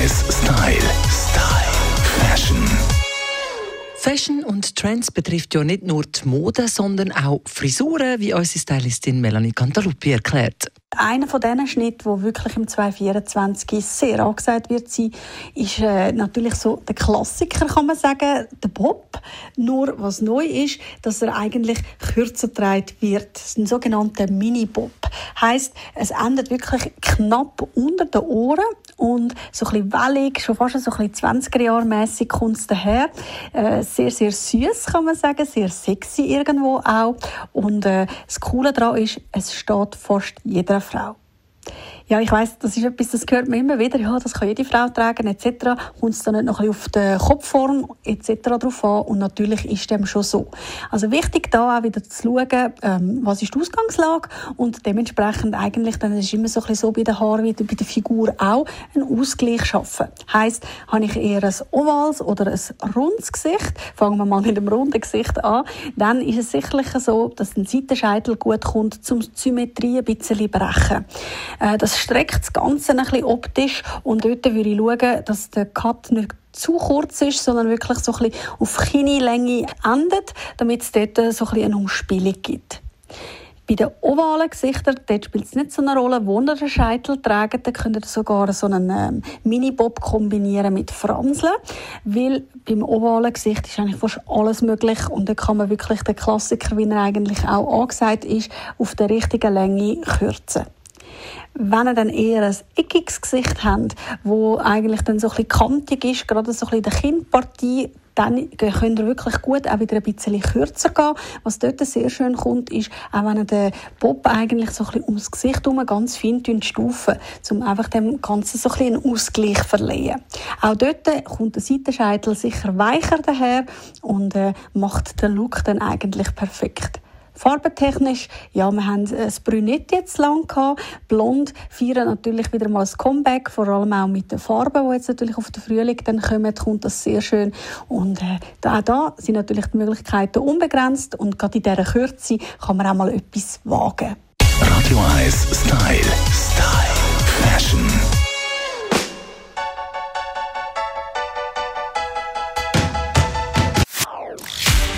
1 Style. Style. Fashion. Fashion und Trends betrifft ja nicht nur die Mode, sondern auch Frisuren, wie unsere Stylistin Melanie Cantaluppi erklärt. Einer von diesen Schnitten, der wirklich im 2024 sehr angesagt wird sein, ist äh, natürlich so der Klassiker, kann man sagen, der Bob. Nur was neu ist, dass er eigentlich kürzer getragen wird. Das ist ein sogenannter Mini-Bob. Heißt, es endet wirklich knapp unter den Ohren und so ein bisschen wellig, schon fast so ein bisschen 20er Jahre mäßig kommt es daher. Äh, sehr, sehr süß kann man sagen, sehr sexy irgendwo auch. Und äh, das Coole daran ist, es steht fast jeder Frau. Ja, ich weiß, das ist etwas, das hört man immer wieder. Ja, das kann jede Frau tragen, etc. Kommt es dann nicht noch ein bisschen auf die Kopfform, etc. drauf an. Und natürlich ist dem schon so. Also wichtig da auch wieder zu schauen, ähm, was ist die Ausgangslage und dementsprechend eigentlich, dann ist es immer so ein bisschen so bei den Haaren wie bei der Figur auch, einen Ausgleich schaffen. Heißt, habe ich eher ein ovales oder ein rundes Gesicht, fangen wir mal mit dem runden Gesicht an, dann ist es sicherlich so, dass ein Seitenscheitel gut kommt, zum Symmetrie ein bisschen brechen. Äh, das streckt das Ganze ein bisschen optisch und dort würde ich schauen, dass der Cut nicht zu kurz ist, sondern wirklich so ein bisschen auf Kinnlänge endet, damit es dort so ein bisschen eine Umspielung gibt. Bei den ovalen Gesichtern dort spielt es nicht so eine Rolle, wo ihr den Scheitel trägt. Da könnt ihr sogar so einen ähm, Mini-Bob kombinieren mit Franseln, weil beim ovalen Gesicht ist eigentlich fast alles möglich und da kann man wirklich den Klassiker, wie er eigentlich auch angesagt ist, auf der richtigen Länge kürzen. Wenn ihr dann eher ein eckiges Gesicht habt, wo eigentlich dann so ein bisschen kantig ist, gerade so ein bisschen in der Kinnpartie, dann könnt ihr wirklich gut auch wieder ein bisschen kürzer gehen. Was dort sehr schön kommt, ist, auch wenn ihr den Bob eigentlich so ein bisschen ums Gesicht herum ganz fein stufen, um einfach dem Ganzen so ein bisschen einen Ausgleich zu verleihen. Auch dort kommt der Seitenscheitel sicher weicher daher und äh, macht den Look dann eigentlich perfekt. Farbentechnisch, ja, wir haben das Brünett jetzt lang gehabt. Blond feiern natürlich wieder mal das Comeback, vor allem auch mit den Farben, die jetzt natürlich auf den Frühling dann kommen, kommt das sehr schön. Und äh, auch da sind natürlich die Möglichkeiten unbegrenzt und gerade in dieser Kürze kann man auch mal etwas wagen. Radio 1 Style. Style.